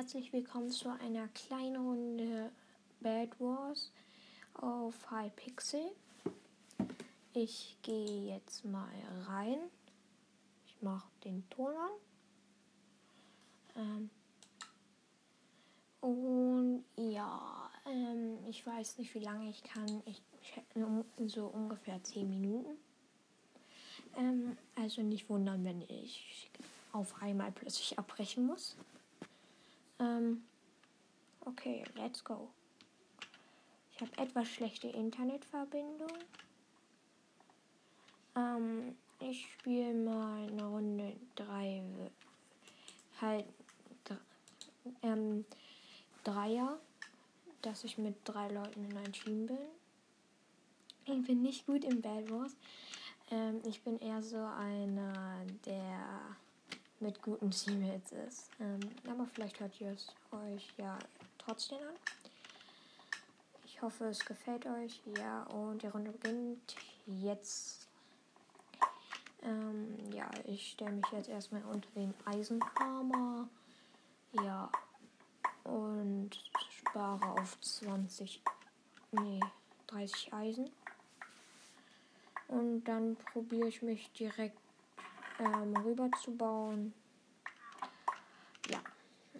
herzlich willkommen zu einer kleinen Runde Bad Wars auf Hypixel. Ich gehe jetzt mal rein. Ich mache den Ton an. Ähm und ja, ähm, ich weiß nicht, wie lange ich kann. Ich, so ungefähr 10 Minuten. Ähm, also nicht wundern, wenn ich auf einmal plötzlich abbrechen muss. Ähm, okay, let's go. Ich habe etwas schlechte Internetverbindung. Ähm, ich spiele mal eine Runde 3. Halt. Ähm, Dreier. Dass ich mit drei Leuten in ein Team bin. Ich bin nicht gut im Bad Wars. Ähm, ich bin eher so einer, der mit guten Teammates ist. Ähm, aber vielleicht hört ihr es euch ja trotzdem an. Ich hoffe, es gefällt euch. Ja, und die Runde beginnt jetzt. Ähm, ja, ich stelle mich jetzt erstmal unter den Eisenfarmer. Ja. Und spare auf 20. Nee, 30 Eisen. Und dann probiere ich mich direkt ähm, rüber zu bauen. Ja,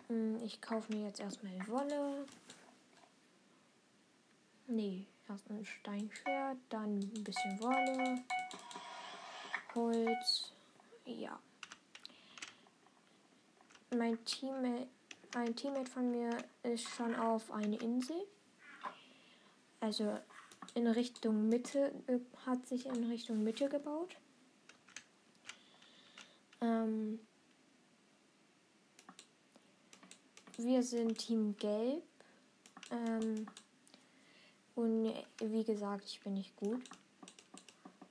hm, ich kaufe mir jetzt erstmal Wolle. Nee, erst ein Steinschwert, dann ein bisschen Wolle, Holz. Ja. Mein Teammate, ein Teammate von mir ist schon auf eine Insel. Also in Richtung Mitte, hat sich in Richtung Mitte gebaut. Ähm, wir sind Team Gelb. Ähm, und wie gesagt, ich bin nicht gut.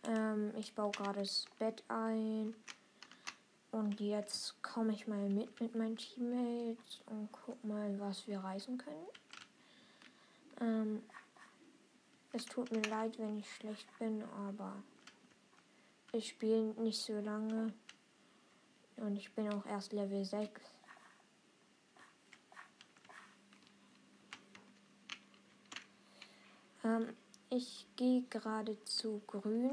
Ähm, ich baue gerade das Bett ein. Und jetzt komme ich mal mit mit meinen Teammates und guck mal, was wir reisen können. Ähm, es tut mir leid, wenn ich schlecht bin, aber ich spiele nicht so lange und ich bin auch erst Level 6. Ähm, ich gehe gerade zu grün.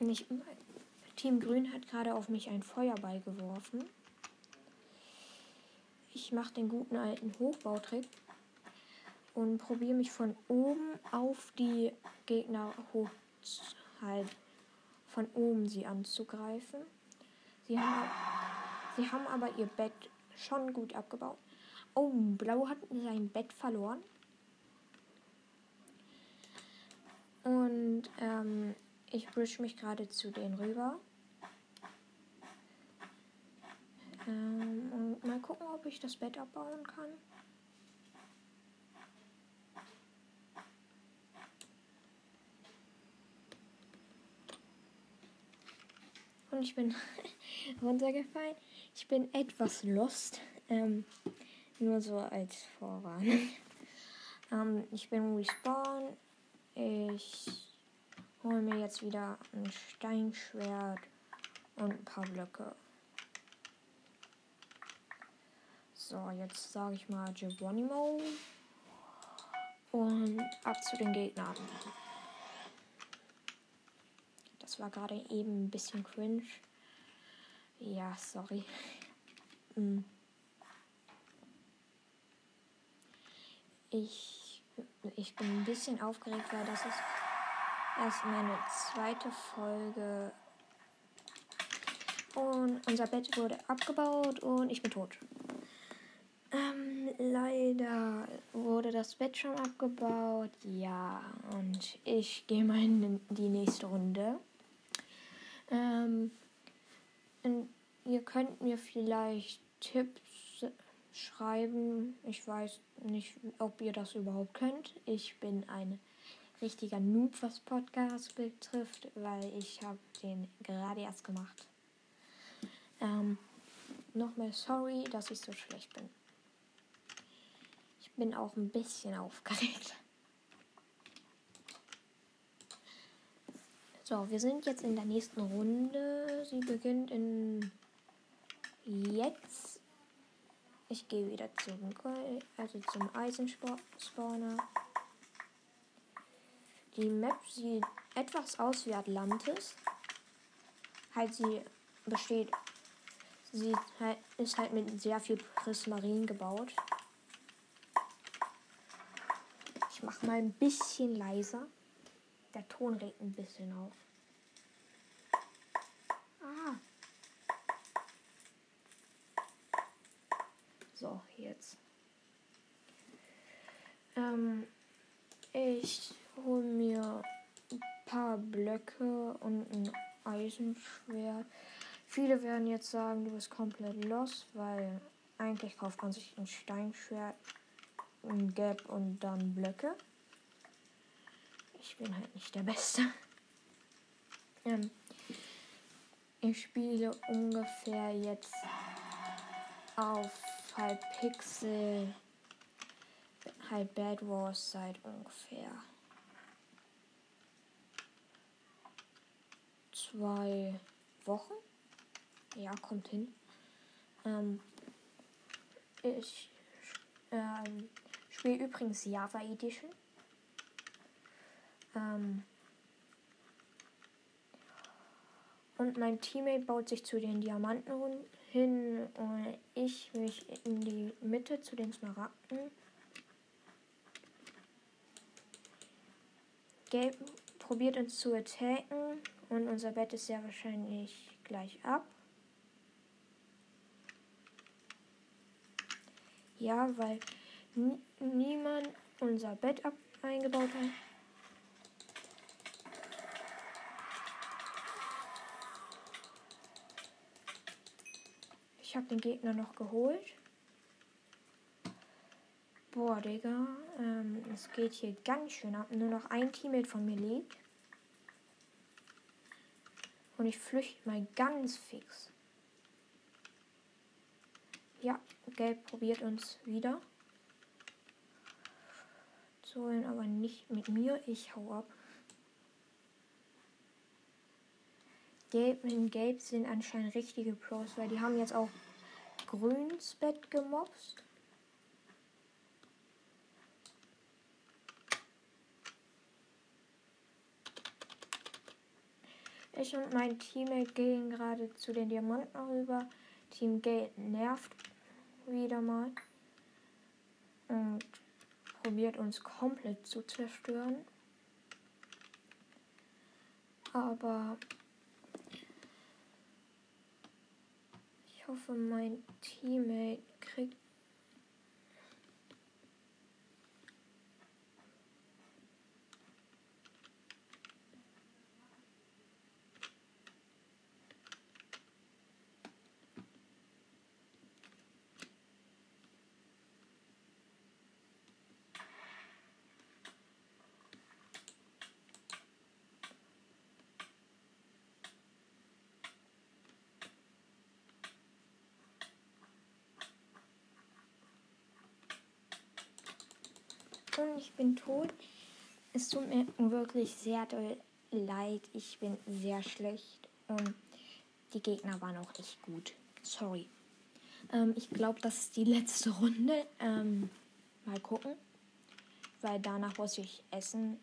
Ich, Team Grün hat gerade auf mich ein Feuerball geworfen ich mache den guten alten Hochbautrick und probiere mich von oben auf die Gegner hoch halt von oben sie anzugreifen. Sie haben, sie haben aber ihr Bett schon gut abgebaut. Oh, Blau hat sein Bett verloren. Und ähm, ich bridge mich gerade zu denen rüber. Ähm, und mal gucken, ob ich das Bett abbauen kann. Und ich bin runtergefallen. Ich bin etwas lost. Ähm, nur so als Vorwarnung. ähm, ich bin respawn. Ich hole mir jetzt wieder ein Steinschwert und ein paar Blöcke. So, jetzt sage ich mal Geronimo. Und ab zu den Gegnern. Das war gerade eben ein bisschen cringe. Ja, sorry. Hm. Ich, ich bin ein bisschen aufgeregt, weil das ist erst meine zweite Folge. Und unser Bett wurde abgebaut und ich bin tot. Ähm, leider wurde das Bett schon abgebaut. Ja, und ich gehe mal in die nächste Runde. Ähm, ihr könnt mir vielleicht Tipps schreiben. Ich weiß nicht, ob ihr das überhaupt könnt. Ich bin ein richtiger Noob, was Podcast betrifft, weil ich habe den gerade erst gemacht. Ähm, Nochmal sorry, dass ich so schlecht bin bin auch ein bisschen aufgeregt. So, wir sind jetzt in der nächsten Runde. Sie beginnt in jetzt. Ich gehe wieder zum also zum Eisenspawner. Die Map sieht etwas aus wie Atlantis. Halt sie besteht sie ist halt mit sehr viel Prismarin gebaut. Ich mache mal ein bisschen leiser. Der Ton regt ein bisschen auf. Ah. So, jetzt. Ähm, ich hole mir ein paar Blöcke und ein Eisenschwert. Viele werden jetzt sagen, du bist komplett los, weil eigentlich kauft man sich ein Steinschwert, ein Gelb und dann Blöcke. Ich bin halt nicht der Beste. Ähm, ich spiele ungefähr jetzt auf halb Pixel, halb Bad Wars seit ungefähr zwei Wochen. Ja, kommt hin. Ähm, ich ähm, spiele übrigens Java Edition. Ähm, und mein Teammate baut sich zu den Diamanten hin und ich mich in die Mitte zu den Smaragden. Gelb probiert uns zu attacken und unser Bett ist sehr wahrscheinlich gleich ab. Ja, weil niemand unser Bett ab eingebaut hat. Ich habe den Gegner noch geholt. Boah, Digga. Ähm, es geht hier ganz schön ab. Nur noch ein Teammate von mir lebt. Und ich flüchte mal ganz fix. Ja, Gelb probiert uns wieder. Holen, aber nicht mit mir. Ich hau ab. Gelb in Gelb sind anscheinend richtige Pros, weil die haben jetzt auch Grüns Bett gemobst. Ich und mein Teammate gehen gerade zu den Diamanten rüber. Team Gate nervt wieder mal und probiert uns komplett zu zerstören. Aber hoffe, mein Teammate kriegt und ich bin tot. Es tut mir wirklich sehr doll leid. Ich bin sehr schlecht und die Gegner waren auch echt gut. Sorry. Ähm, ich glaube, das ist die letzte Runde. Ähm, mal gucken. Weil danach muss ich essen.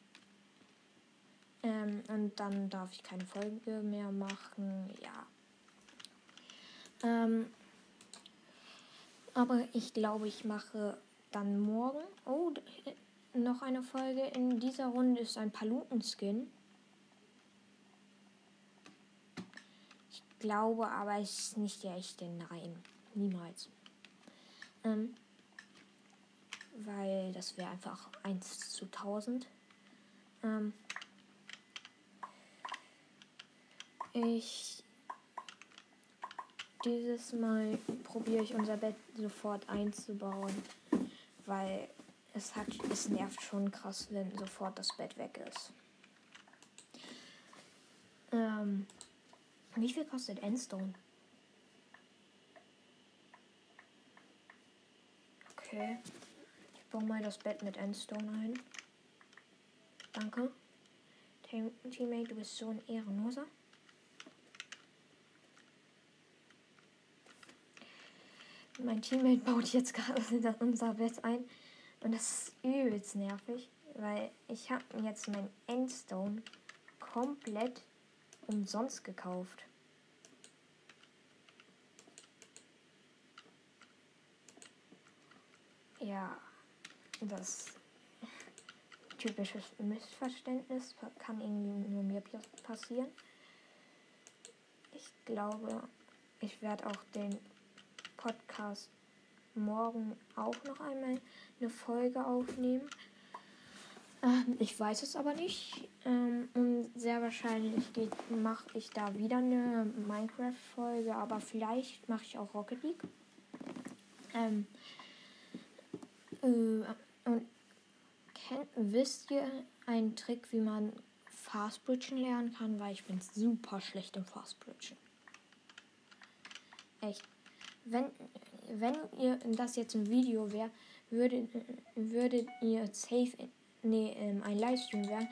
Ähm, und dann darf ich keine Folge mehr machen. Ja. Ähm, aber ich glaube, ich mache dann morgen. Oh, noch eine Folge. In dieser Runde ist ein Paluten-Skin. Ich glaube aber, es ist nicht der echte. Nein, niemals. Ähm, weil das wäre einfach 1 zu 1000. Ähm, ich dieses Mal probiere ich unser Bett sofort einzubauen, weil es hat, es nervt schon krass, wenn sofort das Bett weg ist. Ähm, wie viel kostet Endstone? Okay. Ich baue mal das Bett mit Endstone ein. Danke. Teammate, du bist so ein Ehrenloser. Mein Teammate baut jetzt gerade unser Bett ein. Und das ist übelst nervig, weil ich habe mir jetzt mein Endstone komplett umsonst gekauft. Ja, das typisches Missverständnis kann irgendwie nur mir passieren. Ich glaube, ich werde auch den Podcast morgen auch noch einmal eine Folge aufnehmen. Ähm, ich weiß es aber nicht. Ähm, und sehr wahrscheinlich mache ich da wieder eine Minecraft-Folge, aber vielleicht mache ich auch Rocket League. Ähm, äh, und kennt, wisst ihr einen Trick, wie man Fastbridgen lernen kann? Weil ich bin super schlecht im Fastbridgen. Echt. Wenn, wenn ihr das jetzt ein Video wäre, würdet, würdet ihr safe, nee, ähm, ein Livestream wäre,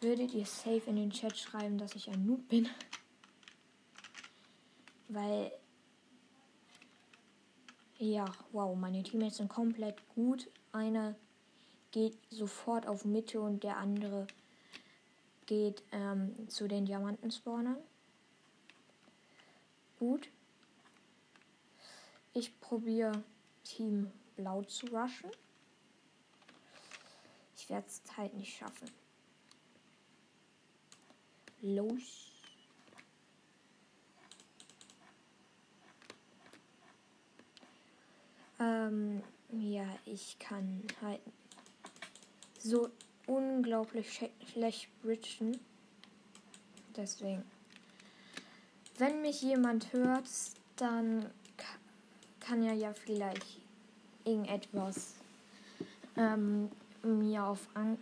würdet ihr safe in den Chat schreiben, dass ich ein Noob bin. Weil, ja, wow, meine Teammates sind komplett gut. Einer geht sofort auf Mitte und der andere geht ähm, zu den Diamanten-Spawnern. Gut. Ich probiere Team Blau zu rushen. Ich werde es halt nicht schaffen. Los. Ähm, ja, ich kann halt so unglaublich schlecht bridgen. Deswegen. Wenn mich jemand hört, dann kann er ja vielleicht irgendetwas ähm, mir auf An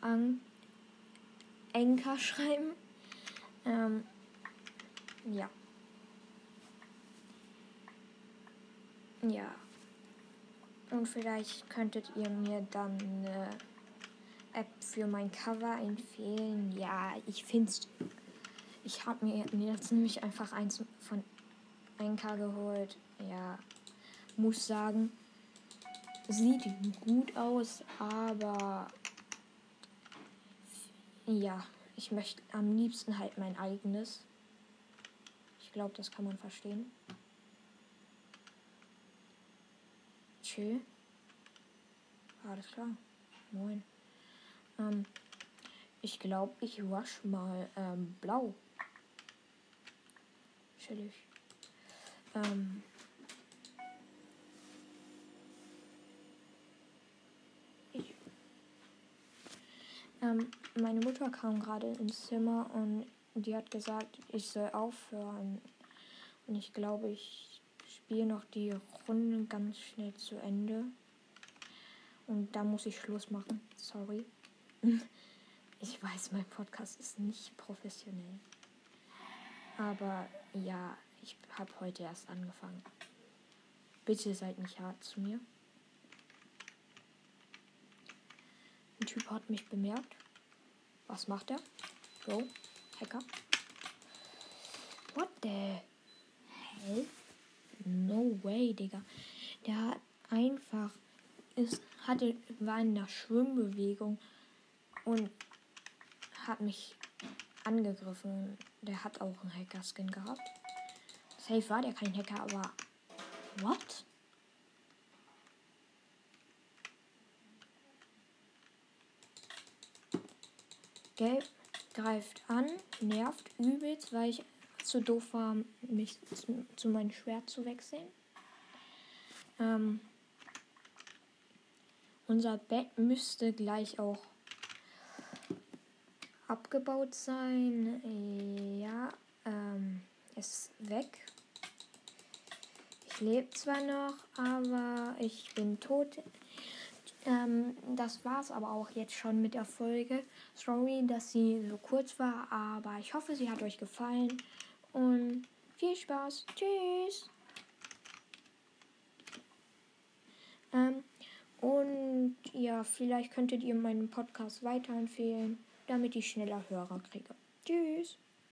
An Enker schreiben. Ähm, ja. Ja. Und vielleicht könntet ihr mir dann eine App für mein Cover empfehlen. Ja, ich finde es. Ich habe mir, jetzt nämlich einfach eins von Enka geholt. Ja, muss sagen, sieht gut aus, aber ja, ich möchte am liebsten halt mein eigenes. Ich glaube, das kann man verstehen. Chill. Alles klar. Moin. Ähm, ich glaube, ich rush mal ähm, blau. Chillig. Ähm, ich, ähm, meine Mutter kam gerade ins Zimmer und die hat gesagt, ich soll aufhören. Und ich glaube, ich spiele noch die Runde ganz schnell zu Ende. Und da muss ich Schluss machen. Sorry. Ich weiß, mein Podcast ist nicht professionell. Aber ja, ich habe heute erst angefangen. Bitte seid nicht hart zu mir. Typ hat mich bemerkt. Was macht er? Bro, Hacker. What the hell? No way, Digga. Der hat einfach ist, hatte, war in der Schwimmbewegung und hat mich angegriffen. Der hat auch einen Hacker-Skin gehabt. Safe war der kein Hacker, aber. What? Gelb greift an, nervt übelst, weil ich zu doof war, mich zu, zu meinem Schwert zu wechseln. Ähm, unser Bett müsste gleich auch abgebaut sein. Ja, ähm, ist weg. Ich lebe zwar noch, aber ich bin tot. Ähm, das war's aber auch jetzt schon mit der Folge. Sorry, dass sie so kurz war, aber ich hoffe, sie hat euch gefallen und viel Spaß. Tschüss. Ähm, und ja, vielleicht könntet ihr meinen Podcast weiterempfehlen. damit ich schneller Hörer kriege. Tschüss.